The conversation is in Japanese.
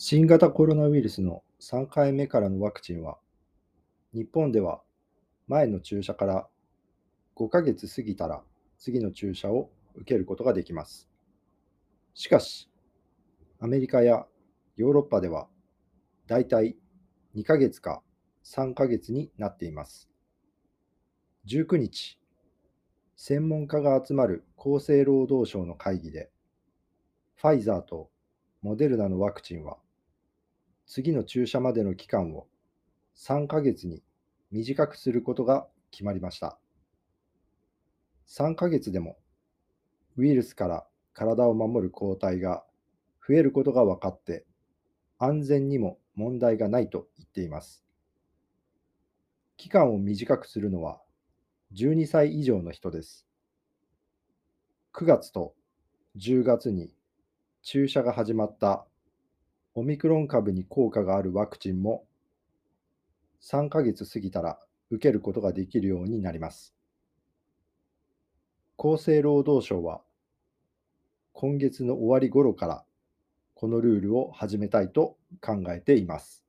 新型コロナウイルスの3回目からのワクチンは、日本では前の注射から5ヶ月過ぎたら次の注射を受けることができます。しかし、アメリカやヨーロッパではだいたい2ヶ月か3ヶ月になっています。19日、専門家が集まる厚生労働省の会議で、ファイザーとモデルナのワクチンは次の注射までの期間を3ヶ月に短くすることが決まりました。3ヶ月でもウイルスから体を守る抗体が増えることが分かって安全にも問題がないと言っています。期間を短くするのは12歳以上の人です。9月と10月に注射が始まったオミクロン株に効果があるワクチンも3ヶ月過ぎたら受けることができるようになります。厚生労働省は今月の終わり頃からこのルールを始めたいと考えています。